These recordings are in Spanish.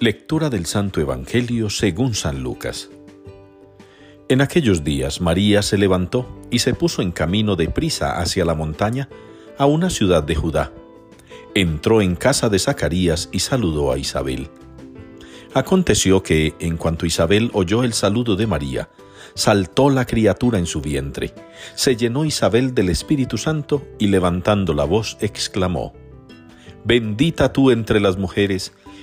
Lectura del Santo Evangelio según San Lucas. En aquellos días María se levantó y se puso en camino de prisa hacia la montaña, a una ciudad de Judá. Entró en casa de Zacarías y saludó a Isabel. Aconteció que, en cuanto Isabel oyó el saludo de María, saltó la criatura en su vientre. Se llenó Isabel del Espíritu Santo y levantando la voz exclamó, Bendita tú entre las mujeres,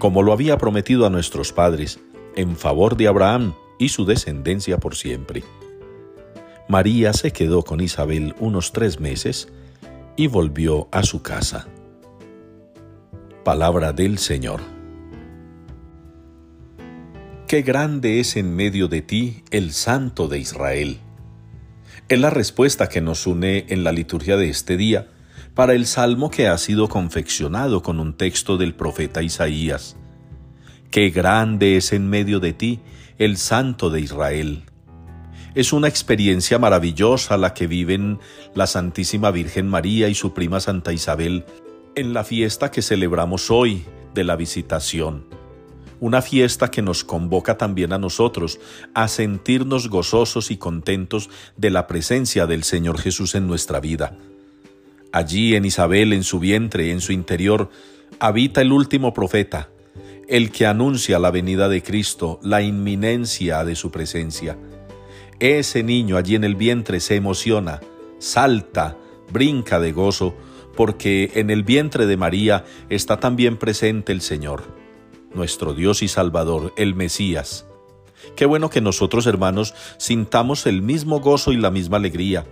como lo había prometido a nuestros padres, en favor de Abraham y su descendencia por siempre. María se quedó con Isabel unos tres meses y volvió a su casa. Palabra del Señor. Qué grande es en medio de ti el Santo de Israel. Es la respuesta que nos une en la liturgia de este día para el salmo que ha sido confeccionado con un texto del profeta Isaías. Qué grande es en medio de ti el Santo de Israel. Es una experiencia maravillosa la que viven la Santísima Virgen María y su prima Santa Isabel en la fiesta que celebramos hoy de la visitación. Una fiesta que nos convoca también a nosotros a sentirnos gozosos y contentos de la presencia del Señor Jesús en nuestra vida Allí en Isabel, en su vientre, en su interior, habita el último profeta, el que anuncia la venida de Cristo, la inminencia de su presencia. Ese niño allí en el vientre se emociona, salta, brinca de gozo, porque en el vientre de María está también presente el Señor, nuestro Dios y Salvador, el Mesías. Qué bueno que nosotros, hermanos, sintamos el mismo gozo y la misma alegría,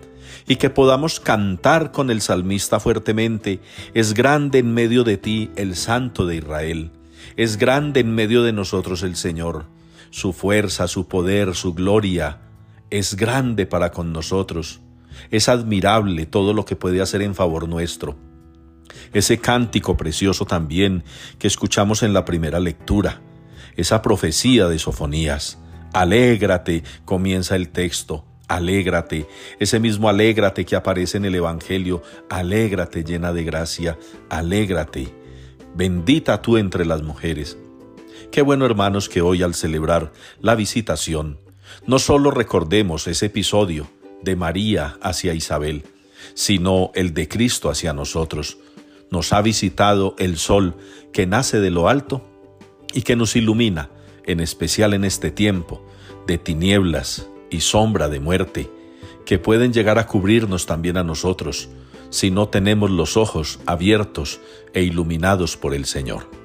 y que podamos cantar con el salmista fuertemente, es grande en medio de ti el Santo de Israel, es grande en medio de nosotros el Señor, su fuerza, su poder, su gloria, es grande para con nosotros, es admirable todo lo que puede hacer en favor nuestro. Ese cántico precioso también que escuchamos en la primera lectura, esa profecía de Sofonías, alégrate, comienza el texto, Alégrate, ese mismo alégrate que aparece en el Evangelio, alégrate llena de gracia, alégrate, bendita tú entre las mujeres. Qué bueno hermanos que hoy al celebrar la visitación, no solo recordemos ese episodio de María hacia Isabel, sino el de Cristo hacia nosotros. Nos ha visitado el sol que nace de lo alto y que nos ilumina, en especial en este tiempo de tinieblas, y sombra de muerte, que pueden llegar a cubrirnos también a nosotros si no tenemos los ojos abiertos e iluminados por el Señor.